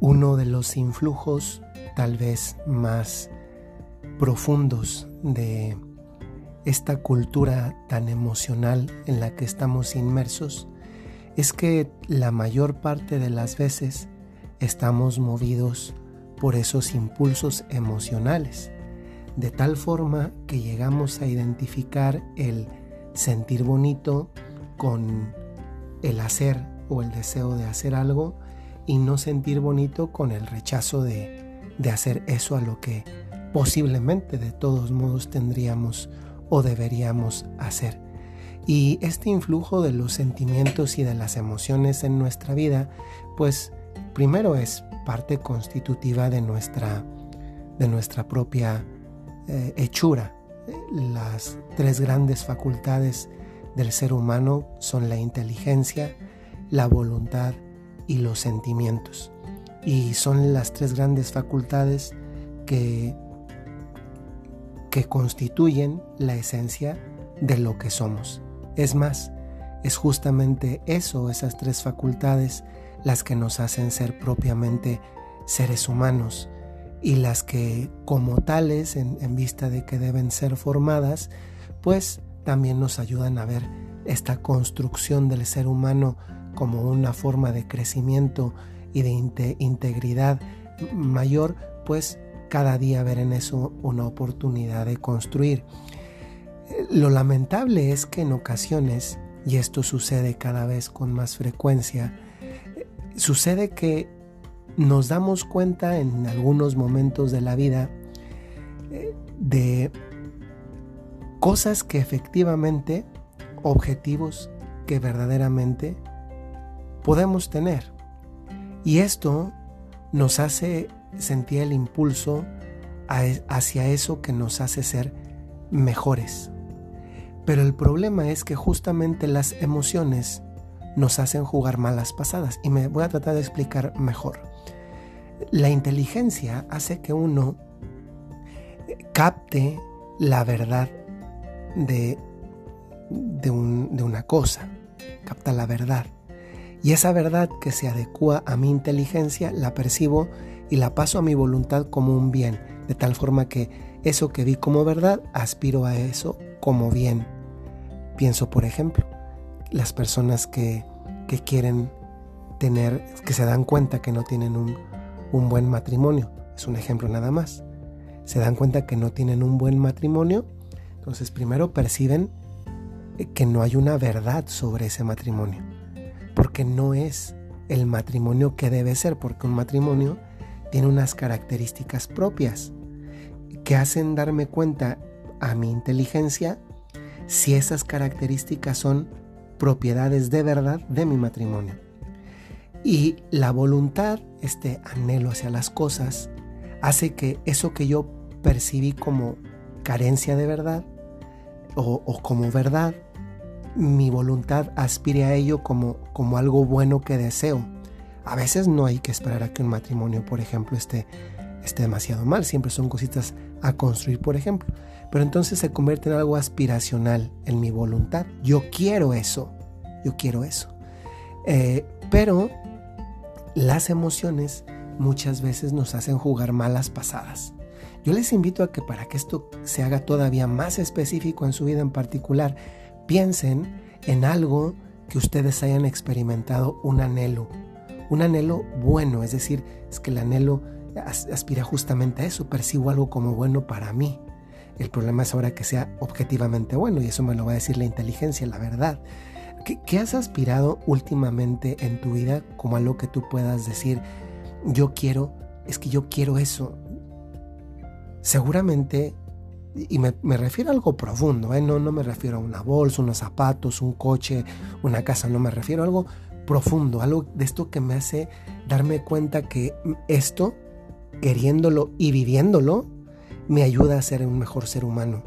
Uno de los influjos tal vez más profundos de esta cultura tan emocional en la que estamos inmersos es que la mayor parte de las veces estamos movidos por esos impulsos emocionales, de tal forma que llegamos a identificar el sentir bonito con el hacer o el deseo de hacer algo y no sentir bonito con el rechazo de, de hacer eso a lo que posiblemente de todos modos tendríamos o deberíamos hacer. Y este influjo de los sentimientos y de las emociones en nuestra vida, pues primero es parte constitutiva de nuestra, de nuestra propia eh, hechura. Las tres grandes facultades del ser humano son la inteligencia, la voluntad y los sentimientos. Y son las tres grandes facultades que que constituyen la esencia de lo que somos. Es más, es justamente eso, esas tres facultades, las que nos hacen ser propiamente seres humanos y las que como tales, en, vista de que deben ser formadas, pues también nos ayudan a ver esta construcción del ser humano como una forma de crecimiento y de integridad mayor, pues cada día ver en eso una oportunidad de construir. Lo lamentable es que en ocasiones, y esto sucede cada vez con más frecuencia, sucede que nos damos cuenta en algunos momentos de la vida eh, de cosas que efectivamente, objetivos que verdaderamente podemos tener. Y esto nos hace sentía el impulso hacia eso que nos hace ser mejores. Pero el problema es que justamente las emociones nos hacen jugar malas pasadas y me voy a tratar de explicar mejor. La inteligencia hace que uno capte la verdad de, de una cosa, capta la verdad. Y esa verdad que se adecua a mi inteligencia la percibo y la paso a mi voluntad como un bien, de tal forma que eso que vi como verdad, aspiro a eso como bien. Pienso, por ejemplo, las personas que, que quieren tener, que se dan cuenta que no tienen un, un buen matrimonio, es un ejemplo nada más. Se dan cuenta que no tienen un buen matrimonio, entonces primero perciben que no hay una verdad sobre ese matrimonio, porque no es el matrimonio que debe ser, porque un matrimonio tiene unas características propias que hacen darme cuenta a mi inteligencia si esas características son propiedades de verdad de mi matrimonio. Y la voluntad, este anhelo hacia las cosas, hace que eso que yo percibí como carencia de verdad o, como verdad, mi voluntad aspire a ello como, como algo bueno que deseo a veces no hay que esperar a que un matrimonio, por ejemplo, esté, esté demasiado mal. Siempre son cositas a construir, por ejemplo. Pero entonces se convierte en algo aspiracional en mi voluntad. Yo quiero eso. Yo quiero eso. Eh, pero las emociones muchas veces nos hacen jugar malas pasadas. Yo les invito a que para que esto se haga todavía más específico en su vida en particular, piensen en algo que ustedes hayan experimentado un anhelo, un anhelo bueno, es decir, es que el anhelo aspira justamente a eso, percibo algo como bueno para mí. El problema es ahora que sea objetivamente bueno y eso me lo va a decir la inteligencia, la verdad. ¿Qué, has aspirado últimamente en tu vida como algo que tú puedas decir, yo quiero, es que yo quiero eso? Seguramente, y me, refiero a algo profundo, ¿eh? no, no me refiero a una bolsa, unos zapatos, un coche, una casa, no me refiero a algo profundo, algo de esto que me hace darme cuenta que esto, queriéndolo y viviéndolo, me ayuda a ser un mejor ser humano.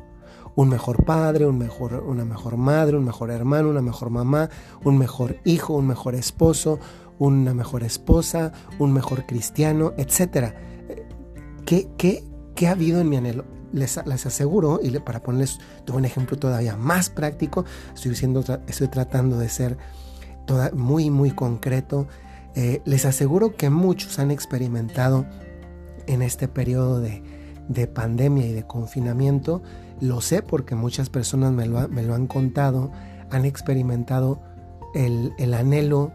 Un mejor padre, un mejor, una mejor madre, un mejor hermano, una mejor mamá, un mejor hijo, un mejor esposo, una mejor esposa, un mejor cristiano, etc. ¿Qué, qué, qué ha habido en mi anhelo? Les, les, aseguro, y para ponerles un ejemplo todavía más práctico, estoy, diciendo, estoy tratando de ser muy, muy concreto. Eh, les aseguro que muchos han experimentado en este periodo de, pandemia y de confinamiento, lo sé porque muchas personas me lo, han contado, han experimentado el, el anhelo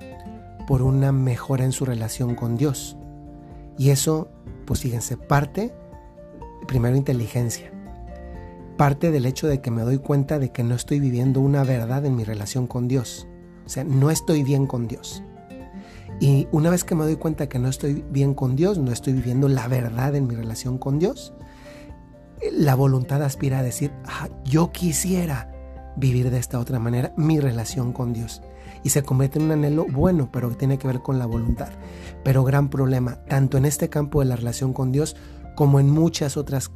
por una mejora en su relación con Dios. Y eso, pues fíjense, parte, primero inteligencia, parte del hecho de que me doy cuenta de que no estoy viviendo una verdad en mi relación con Dios. O sea, no estoy bien con Dios. Y una vez que me doy cuenta que no estoy bien con Dios, no estoy viviendo la verdad en mi relación con Dios, la voluntad aspira a decir, ah, yo quisiera vivir de esta otra manera mi relación con Dios. Y se convierte en un anhelo bueno, pero que tiene que ver con la voluntad. Pero gran problema, tanto en este campo de la relación con Dios como en muchas otras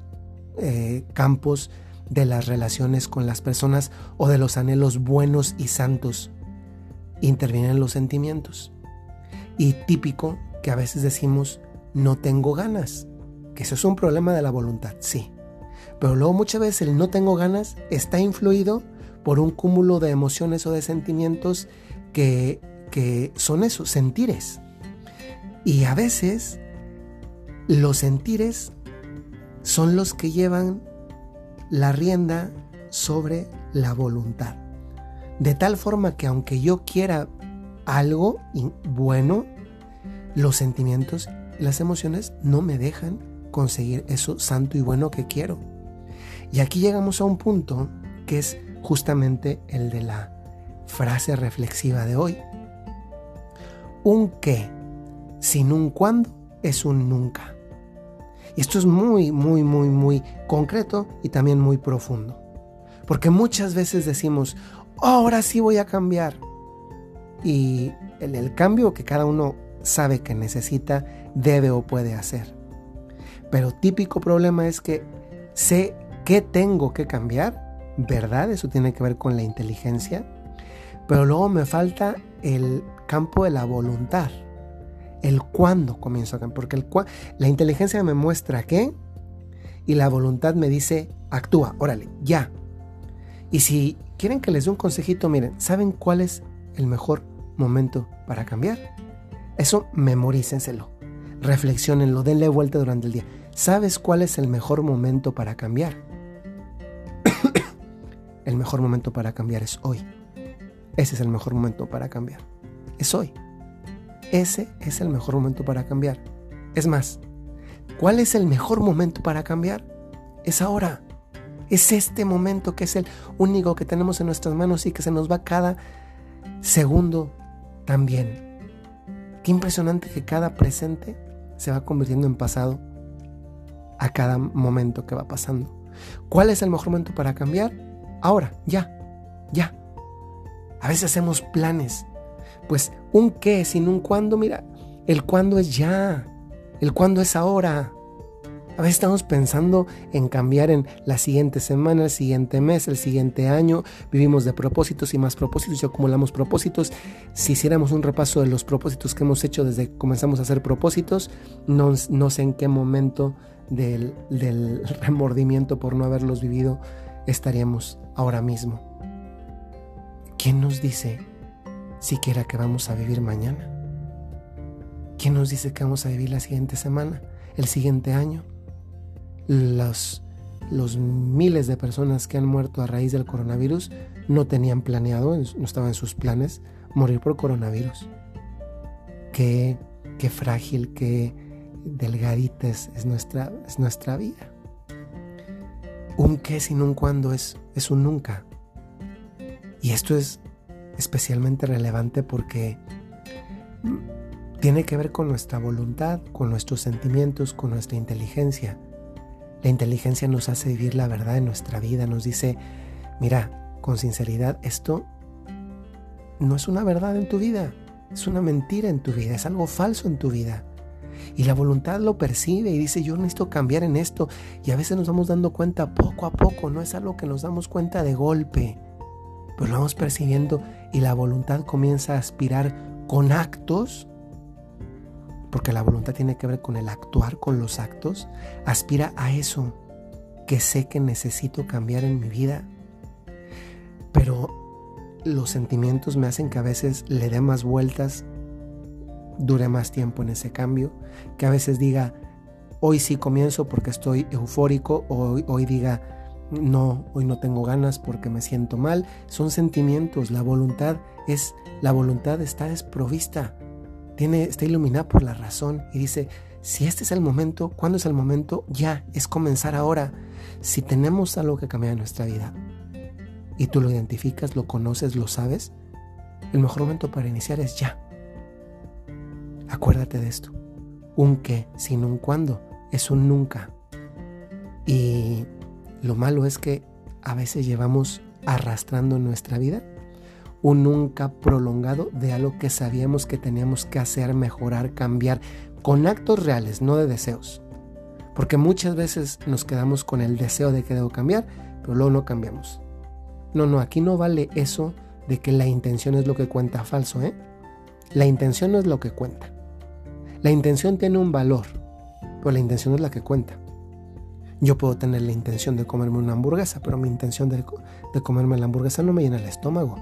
eh, campos de las relaciones con las personas o de los anhelos buenos y santos, intervienen los sentimientos. Y típico que a veces decimos, no tengo ganas, que eso es un problema de la voluntad, sí. Pero luego muchas veces el no tengo ganas está influido por un cúmulo de emociones o de sentimientos que, que son esos, sentires. Y a veces los sentires son los que llevan la rienda sobre la voluntad. De tal forma que aunque yo quiera algo bueno, los sentimientos y las emociones no me dejan conseguir eso santo y bueno que quiero. Y aquí llegamos a un punto que es justamente el de la frase reflexiva de hoy. Un qué sin un cuándo es un nunca. Y esto es muy, muy, muy, muy concreto y también muy profundo. Porque muchas veces decimos, ahora sí voy a cambiar. Y el, el cambio que cada uno sabe que necesita, debe o puede hacer. Pero típico problema es que sé qué tengo que cambiar, ¿verdad? Eso tiene que ver con la inteligencia. Pero luego me falta el campo de la voluntad. El cuándo comienzo a cambiar. Porque el la inteligencia me muestra qué y la voluntad me dice actúa, órale, ya. Y si quieren que les dé un consejito, miren, ¿saben cuál es el mejor momento para cambiar? Eso memorícenselo, reflexionenlo, denle vuelta durante el día. ¿Sabes cuál es el mejor momento para cambiar? el mejor momento para cambiar es hoy. Ese es el mejor momento para cambiar. Es hoy. Ese es el mejor momento para cambiar. Es más, ¿cuál es el mejor momento para cambiar? Es ahora. Es este momento que es el único que tenemos en nuestras manos y que se nos va cada segundo también. Qué impresionante que cada presente se va convirtiendo en pasado a cada momento que va pasando. ¿Cuál es el mejor momento para cambiar? Ahora, ya, ya. A veces hacemos planes. Pues un qué sin un cuándo, mira, el cuándo es ya, el cuándo es ahora. A veces estamos pensando en cambiar en la siguiente semana, el siguiente mes, el siguiente año. Vivimos de propósitos y más propósitos y acumulamos propósitos. Si hiciéramos un repaso de los propósitos que hemos hecho desde que comenzamos a hacer propósitos, no, no sé en qué momento del, del remordimiento por no haberlos vivido estaríamos ahora mismo. ¿Quién nos dice siquiera que vamos a vivir mañana? ¿Quién nos dice que vamos a vivir la siguiente semana, el siguiente año? los, los miles de personas que han muerto a raíz del coronavirus no tenían planeado, no estaban en sus planes, morir por coronavirus. Qué, qué frágil, qué delgadita es, nuestra, es nuestra vida. Un qué sin un cuándo es, es un nunca. Y esto es especialmente relevante porque tiene que ver con nuestra voluntad, con nuestros sentimientos, con nuestra inteligencia. La inteligencia nos hace vivir la verdad en nuestra vida, nos dice, mira, con sinceridad, esto no es una verdad en tu vida, es una mentira en tu vida, es algo falso en tu vida. Y la voluntad lo percibe y dice, yo necesito cambiar en esto. Y a veces nos vamos dando cuenta poco a poco, no es algo que nos damos cuenta de golpe, pero lo vamos percibiendo y la voluntad comienza a aspirar con actos porque la voluntad tiene que ver con el actuar, con los actos, aspira a eso que sé que necesito cambiar en mi vida. Pero los sentimientos me hacen que a veces le dé más vueltas dure más tiempo en ese cambio, que a veces diga, hoy sí comienzo porque estoy eufórico, o hoy, diga, no, hoy no tengo ganas porque me siento mal. Son sentimientos, la voluntad es, la voluntad está desprovista, tiene, está iluminada por la razón y dice, si este es el momento, ¿cuándo es el momento? Ya, es comenzar ahora. Si tenemos algo que cambiar en nuestra vida y tú lo identificas, lo conoces, lo sabes, el mejor momento para iniciar es ya. Acuérdate de esto. Un qué sin un cuándo es un nunca. Y lo malo es que a veces llevamos arrastrando en nuestra vida un nunca prolongado de algo que sabíamos que teníamos que hacer, mejorar, cambiar, con actos reales, no de deseos. Porque muchas veces nos quedamos con el deseo de que debo cambiar, pero luego no cambiamos. No, no, aquí no vale eso de que la intención es lo que cuenta falso, ¿eh? La intención no es lo que cuenta. La intención tiene un valor, pero la intención es la que cuenta. Yo puedo tener la intención de comerme una hamburguesa, pero mi intención de, comerme la hamburguesa no me llena el estómago.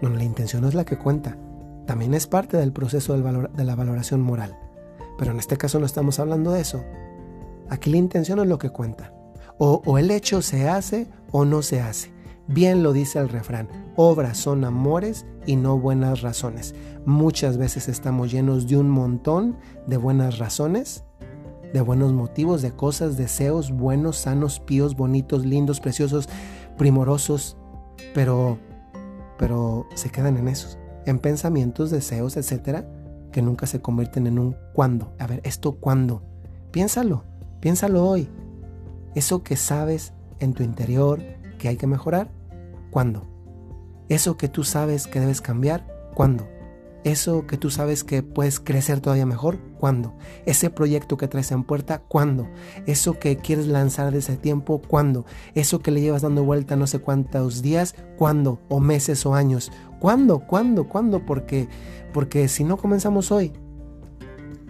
No, la intención no es la que cuenta. También es parte del proceso de la valoración moral. Pero en este caso no estamos hablando de eso. Aquí la intención es lo que cuenta. o el hecho se hace o no se hace. Bien lo dice el refrán, obras son amores y no buenas razones. Muchas veces estamos llenos de un montón de buenas razones, de buenos motivos, de cosas, deseos buenos, sanos, píos, bonitos, lindos, preciosos, primorosos, pero pero se quedan en esos, en pensamientos, deseos, etcétera, que nunca se convierten en un cuándo. A ver, esto cuándo. Piénsalo, piénsalo hoy. Eso que sabes en tu interior, hay que mejorar? ¿Cuándo? Eso que tú sabes que debes cambiar? ¿Cuándo? Eso que tú sabes que puedes crecer todavía mejor? ¿Cuándo? Ese proyecto que traes en puerta? ¿Cuándo? Eso que quieres lanzar de ese tiempo? ¿Cuándo? Eso que le llevas dando vuelta no sé cuántos días? ¿Cuándo? ¿O meses o años? ¿Cuándo? ¿Cuándo? ¿Cuándo? Porque, porque si no comenzamos hoy,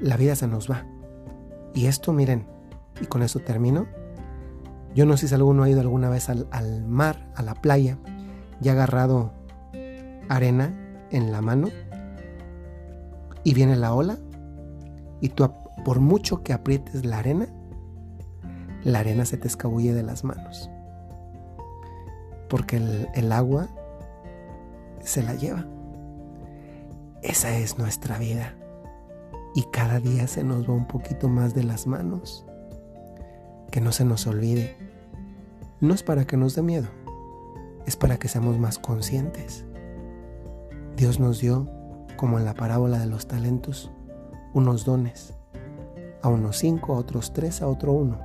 la vida se nos va. Y esto, miren, y con eso termino, yo no sé si alguno ha ido alguna vez al, mar, a la playa, y ha agarrado arena en la mano y viene la ola y tú por mucho que aprietes la arena, la arena se te escabulle de las manos. Porque el, agua se la lleva. Esa es nuestra vida. Y cada día se nos va un poquito más de las manos. Que no se nos olvide no es para que nos dé miedo, es para que seamos más conscientes. Dios nos dio, como en la parábola de los talentos, unos dones. A unos cinco, a otros tres, a otro uno.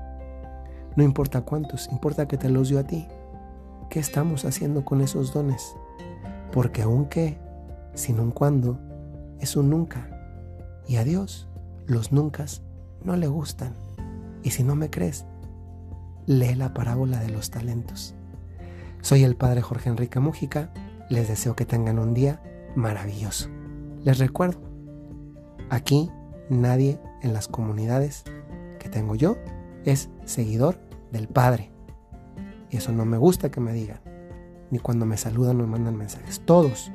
No importa cuántos, importa que te los dio a ti. ¿Qué estamos haciendo con esos dones? Porque aunque, sin un cuándo, es un nunca. Y a Dios los nunca no le gustan. Y si no me crees, lee la parábola de los talentos. Soy el padre Jorge Enrique Mújica, les deseo que tengan un día maravilloso. Les recuerdo, aquí nadie en las comunidades que tengo yo es seguidor del Padre. Y eso no me gusta que me digan, ni cuando me saludan me mandan mensajes. Todos,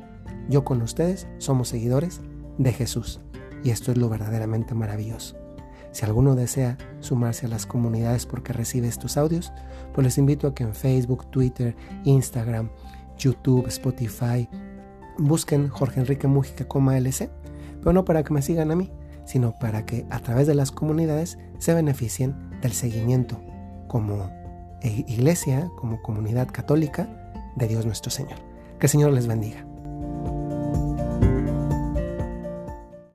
yo con ustedes, somos seguidores de Jesús. Y esto es lo verdaderamente maravilloso. Si alguno desea sumarse a las comunidades porque recibe estos audios, pues les invito a que en Facebook, Twitter, Instagram, YouTube, Spotify, busquen Jorge Enrique Mújica, LC, pero no para que me sigan a mí, sino para que a través de las comunidades se beneficien del seguimiento como iglesia, como comunidad católica de Dios nuestro Señor. Que el Señor les bendiga.